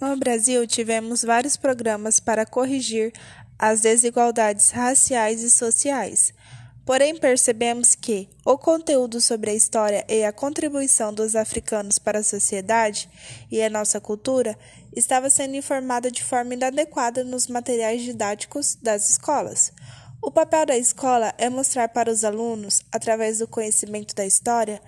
No Brasil, tivemos vários programas para corrigir as desigualdades raciais e sociais. Porém, percebemos que o conteúdo sobre a história e a contribuição dos africanos para a sociedade e a nossa cultura estava sendo informado de forma inadequada nos materiais didáticos das escolas. O papel da escola é mostrar para os alunos, através do conhecimento da história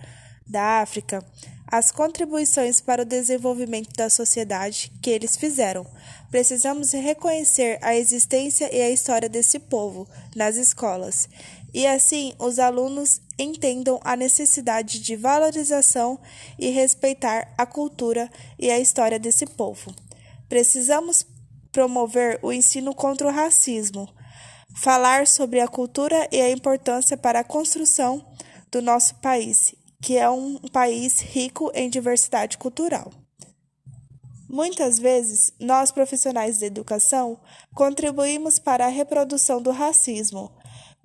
da África, as contribuições para o desenvolvimento da sociedade que eles fizeram. Precisamos reconhecer a existência e a história desse povo nas escolas, e assim os alunos entendam a necessidade de valorização e respeitar a cultura e a história desse povo. Precisamos promover o ensino contra o racismo, falar sobre a cultura e a importância para a construção do nosso país que é um país rico em diversidade cultural. Muitas vezes, nós profissionais da educação contribuímos para a reprodução do racismo.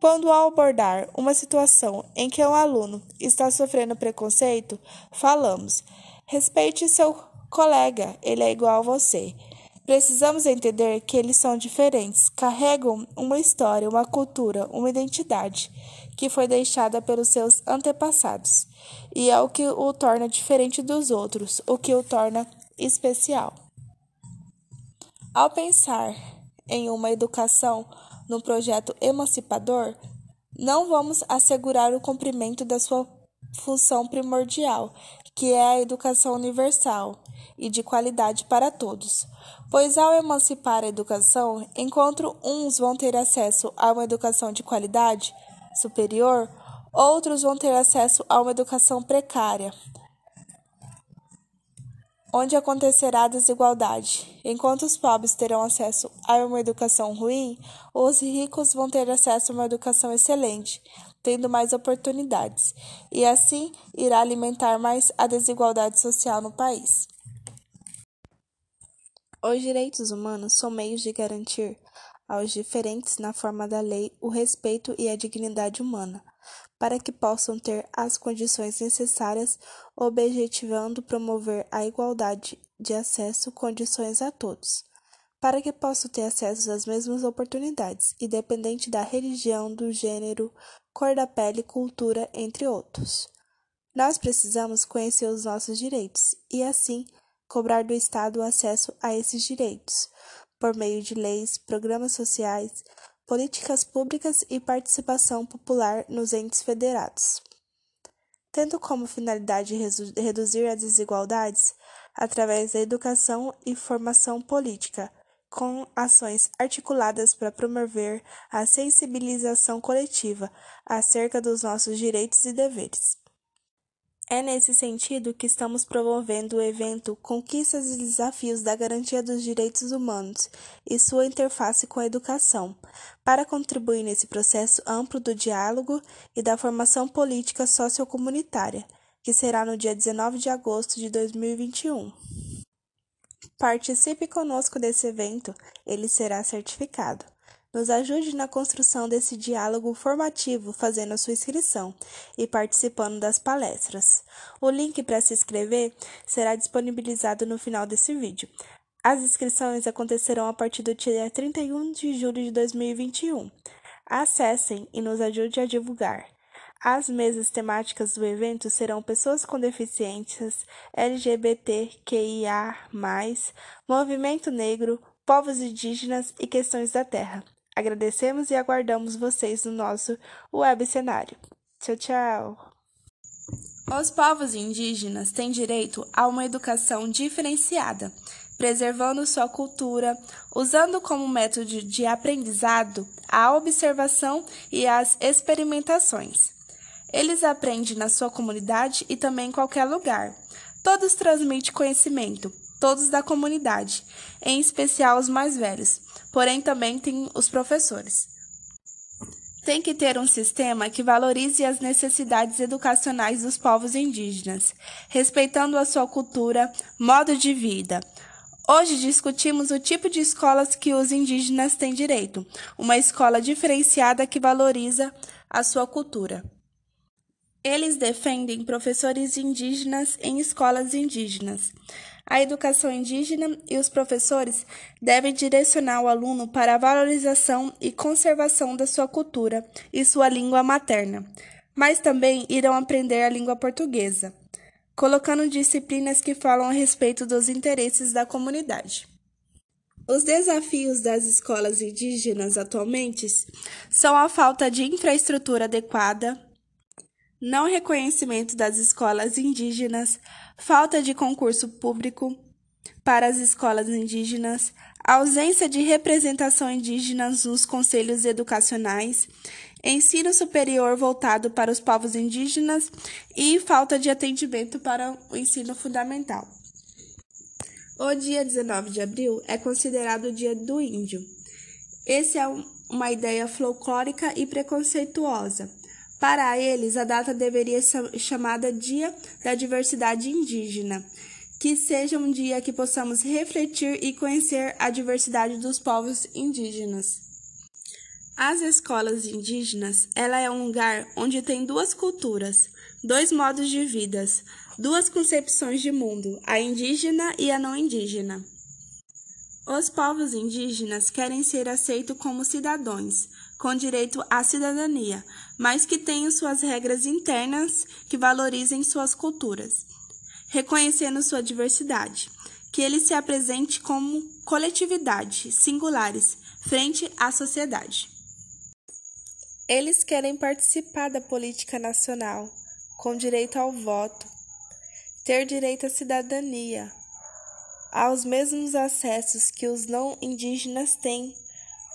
Quando ao abordar uma situação em que um aluno está sofrendo preconceito, falamos: respeite seu colega, ele é igual a você. Precisamos entender que eles são diferentes, carregam uma história, uma cultura, uma identidade que foi deixada pelos seus antepassados, e é o que o torna diferente dos outros, o que o torna especial. Ao pensar em uma educação num projeto emancipador, não vamos assegurar o cumprimento da sua função primordial, que é a educação universal e de qualidade para todos. Pois ao emancipar a educação, enquanto uns vão ter acesso a uma educação de qualidade superior, outros vão ter acesso a uma educação precária, onde acontecerá a desigualdade. Enquanto os pobres terão acesso a uma educação ruim, os ricos vão ter acesso a uma educação excelente, tendo mais oportunidades, e assim irá alimentar mais a desigualdade social no país. Os direitos humanos são meios de garantir aos diferentes na forma da lei o respeito e a dignidade humana, para que possam ter as condições necessárias, objetivando promover a igualdade de acesso condições a todos para que possam ter acesso às mesmas oportunidades, independente da religião, do gênero, cor da pele, cultura, entre outros. Nós precisamos conhecer os nossos direitos e, assim, cobrar do Estado o acesso a esses direitos, por meio de leis, programas sociais, políticas públicas e participação popular nos entes federados. Tendo como finalidade reduzir as desigualdades através da educação e formação política, com ações articuladas para promover a sensibilização coletiva acerca dos nossos direitos e deveres. É nesse sentido que estamos promovendo o evento Conquistas e Desafios da Garantia dos Direitos Humanos e sua interface com a educação, para contribuir nesse processo amplo do diálogo e da formação política sociocomunitária, que será no dia 19 de agosto de 2021. Participe conosco desse evento, ele será certificado. Nos ajude na construção desse diálogo formativo fazendo a sua inscrição e participando das palestras. O link para se inscrever será disponibilizado no final desse vídeo. As inscrições acontecerão a partir do dia 31 de julho de 2021. Acessem e nos ajude a divulgar. As mesas temáticas do evento serão pessoas com deficiências, LGBTQIA, movimento negro, povos indígenas e questões da terra. Agradecemos e aguardamos vocês no nosso web cenário. Tchau, tchau! Os povos indígenas têm direito a uma educação diferenciada, preservando sua cultura, usando como método de aprendizado a observação e as experimentações. Eles aprendem na sua comunidade e também em qualquer lugar. Todos transmitem conhecimento, todos da comunidade, em especial os mais velhos, porém também tem os professores. Tem que ter um sistema que valorize as necessidades educacionais dos povos indígenas, respeitando a sua cultura, modo de vida. Hoje discutimos o tipo de escolas que os indígenas têm direito, uma escola diferenciada que valoriza a sua cultura. Eles defendem professores indígenas em escolas indígenas. A educação indígena e os professores devem direcionar o aluno para a valorização e conservação da sua cultura e sua língua materna, mas também irão aprender a língua portuguesa, colocando disciplinas que falam a respeito dos interesses da comunidade. Os desafios das escolas indígenas atualmente são a falta de infraestrutura adequada, não reconhecimento das escolas indígenas, falta de concurso público para as escolas indígenas, ausência de representação indígena nos conselhos educacionais, ensino superior voltado para os povos indígenas e falta de atendimento para o ensino fundamental. O dia 19 de abril é considerado o Dia do Índio. Esse é uma ideia folclórica e preconceituosa para eles, a data deveria ser chamada Dia da Diversidade Indígena, que seja um dia que possamos refletir e conhecer a diversidade dos povos indígenas. As escolas indígenas, ela é um lugar onde tem duas culturas, dois modos de vida, duas concepções de mundo, a indígena e a não indígena. Os povos indígenas querem ser aceitos como cidadãos, com direito à cidadania, mas que tenham suas regras internas que valorizem suas culturas, reconhecendo sua diversidade, que ele se apresente como coletividade, singulares, frente à sociedade. Eles querem participar da política nacional, com direito ao voto, ter direito à cidadania, aos mesmos acessos que os não indígenas têm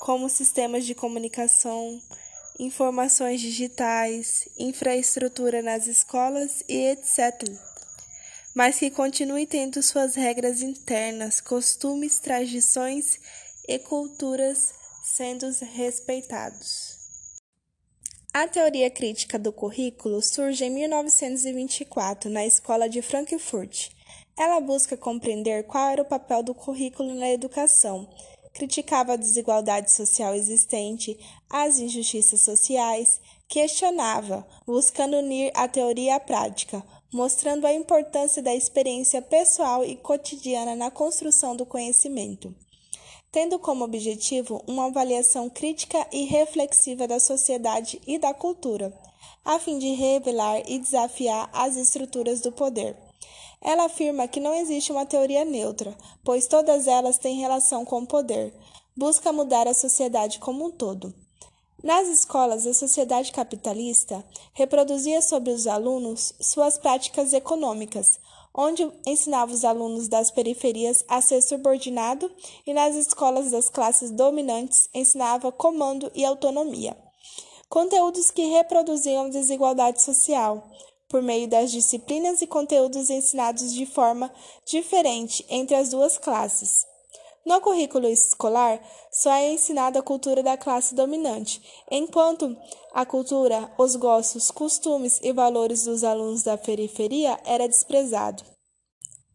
como sistemas de comunicação, informações digitais, infraestrutura nas escolas e etc. Mas que continue tendo suas regras internas, costumes, tradições e culturas sendo respeitados. A teoria crítica do currículo surge em 1924 na Escola de Frankfurt. Ela busca compreender qual era o papel do currículo na educação criticava a desigualdade social existente, as injustiças sociais, questionava, buscando unir a teoria à prática, mostrando a importância da experiência pessoal e cotidiana na construção do conhecimento, tendo como objetivo uma avaliação crítica e reflexiva da sociedade e da cultura, a fim de revelar e desafiar as estruturas do poder. Ela afirma que não existe uma teoria neutra, pois todas elas têm relação com o poder. Busca mudar a sociedade como um todo. Nas escolas, a sociedade capitalista reproduzia sobre os alunos suas práticas econômicas, onde ensinava os alunos das periferias a ser subordinado, e nas escolas das classes dominantes ensinava comando e autonomia. Conteúdos que reproduziam desigualdade social, por meio das disciplinas e conteúdos ensinados de forma diferente entre as duas classes. No currículo escolar, só é ensinada a cultura da classe dominante, enquanto a cultura, os gostos, costumes e valores dos alunos da periferia era desprezado.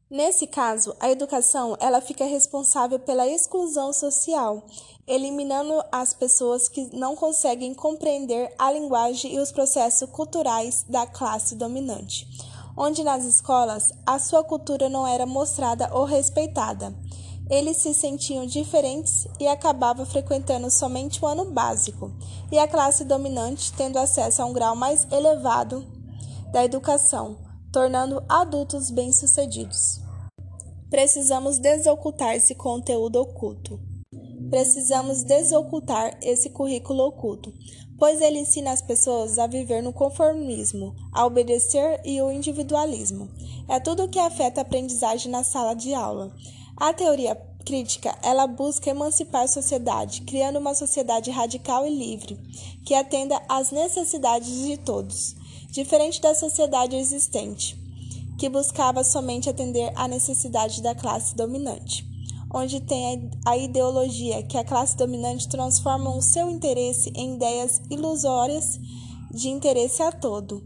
Nesse caso, a educação ela fica responsável pela exclusão social, eliminando as pessoas que não conseguem compreender a linguagem e os processos culturais da classe dominante, onde nas escolas a sua cultura não era mostrada ou respeitada. Eles se sentiam diferentes e acabavam frequentando somente o ano básico, e a classe dominante tendo acesso a um grau mais elevado da educação tornando adultos bem-sucedidos. Precisamos desocultar esse conteúdo oculto. Precisamos desocultar esse currículo oculto, pois ele ensina as pessoas a viver no conformismo, a obedecer e o individualismo. É tudo que afeta a aprendizagem na sala de aula. A teoria crítica, ela busca emancipar a sociedade, criando uma sociedade radical e livre, que atenda às necessidades de todos diferente da sociedade existente, que buscava somente atender à necessidade da classe dominante, onde tem a ideologia que a classe dominante transforma o seu interesse em ideias ilusórias de interesse a todo.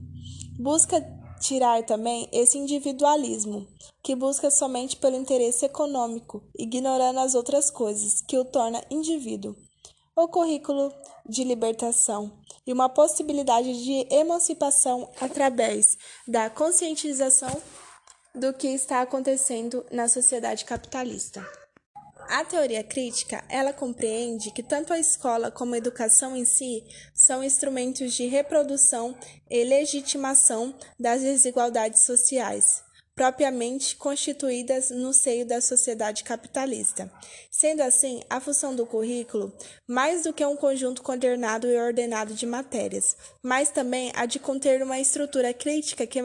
Busca tirar também esse individualismo, que busca somente pelo interesse econômico, ignorando as outras coisas que o torna indivíduo. O currículo de libertação e uma possibilidade de emancipação através da conscientização do que está acontecendo na sociedade capitalista. A teoria crítica, ela compreende que tanto a escola como a educação em si são instrumentos de reprodução e legitimação das desigualdades sociais, propriamente constituídas no seio da sociedade capitalista. Sendo assim, a função do currículo, mais do que um conjunto coordenado e ordenado de matérias, mas também a de conter uma estrutura crítica que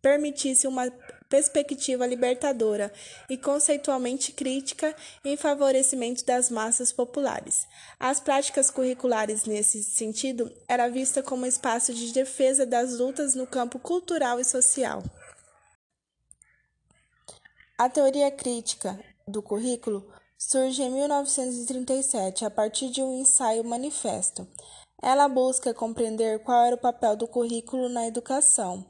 permitisse uma perspectiva libertadora e conceitualmente crítica em favorecimento das massas populares. As práticas curriculares nesse sentido era vista como espaço de defesa das lutas no campo cultural e social. A teoria crítica do currículo surge em 1937 a partir de um ensaio manifesto. Ela busca compreender qual era o papel do currículo na educação.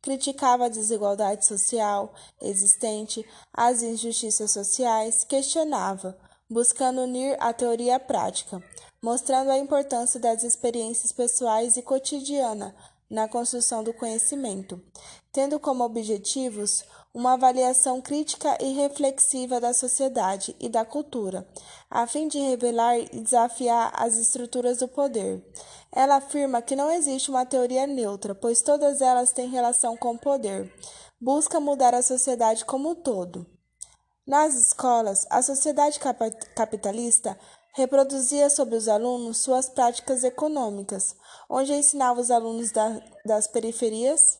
Criticava a desigualdade social existente, as injustiças sociais, questionava, buscando unir a teoria à prática, mostrando a importância das experiências pessoais e cotidiana na construção do conhecimento, tendo como objetivos uma avaliação crítica e reflexiva da sociedade e da cultura, a fim de revelar e desafiar as estruturas do poder. Ela afirma que não existe uma teoria neutra, pois todas elas têm relação com o poder. Busca mudar a sociedade como um todo. Nas escolas, a sociedade capitalista reproduzia sobre os alunos suas práticas econômicas, onde ensinava os alunos da, das periferias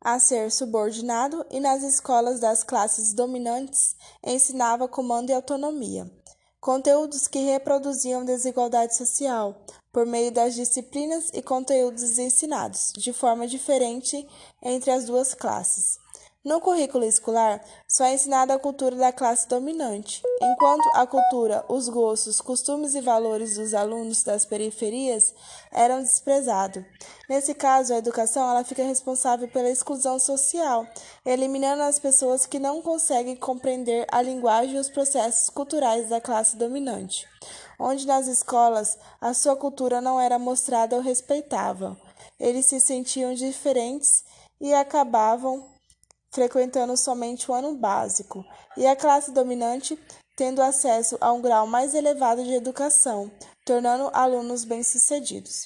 a ser subordinado e nas escolas das classes dominantes ensinava comando e autonomia. Conteúdos que reproduziam desigualdade social por meio das disciplinas e conteúdos ensinados de forma diferente entre as duas classes. No currículo escolar, só é ensinada a cultura da classe dominante, enquanto a cultura, os gostos, costumes e valores dos alunos das periferias eram desprezados. Nesse caso, a educação ela fica responsável pela exclusão social, eliminando as pessoas que não conseguem compreender a linguagem e os processos culturais da classe dominante, onde nas escolas a sua cultura não era mostrada ou respeitável. Eles se sentiam diferentes e acabavam frequentando somente o ano básico, e a classe dominante tendo acesso a um grau mais elevado de educação, tornando alunos bem-sucedidos.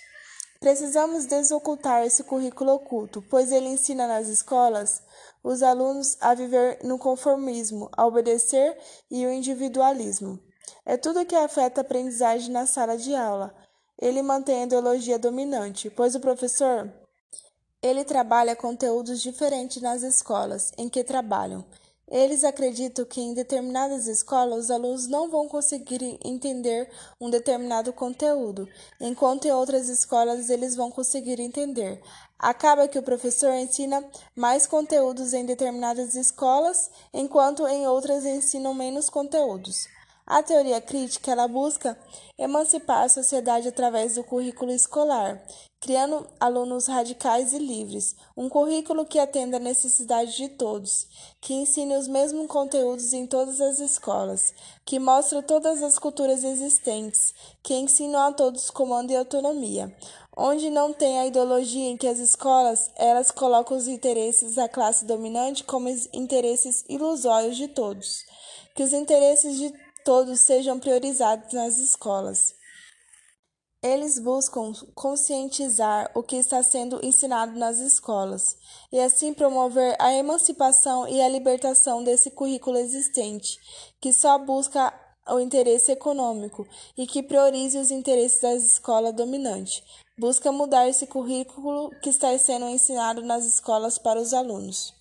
Precisamos desocultar esse currículo oculto, pois ele ensina nas escolas os alunos a viver no conformismo, a obedecer e o individualismo. É tudo que afeta a aprendizagem na sala de aula. Ele mantém a ideologia dominante, pois o professor ele trabalha conteúdos diferentes nas escolas em que trabalham. Eles acreditam que em determinadas escolas os alunos não vão conseguir entender um determinado conteúdo, enquanto em outras escolas eles vão conseguir entender. Acaba que o professor ensina mais conteúdos em determinadas escolas, enquanto em outras ensinam menos conteúdos. A teoria crítica ela busca emancipar a sociedade através do currículo escolar, criando alunos radicais e livres, um currículo que atenda à necessidade de todos, que ensine os mesmos conteúdos em todas as escolas, que mostre todas as culturas existentes, que ensinam a todos comando e autonomia, onde não tem a ideologia em que as escolas elas colocam os interesses da classe dominante como interesses ilusórios de todos, que os interesses de todos sejam priorizados nas escolas. Eles buscam conscientizar o que está sendo ensinado nas escolas e assim promover a emancipação e a libertação desse currículo existente, que só busca o interesse econômico e que priorize os interesses da escola dominante. Busca mudar esse currículo que está sendo ensinado nas escolas para os alunos.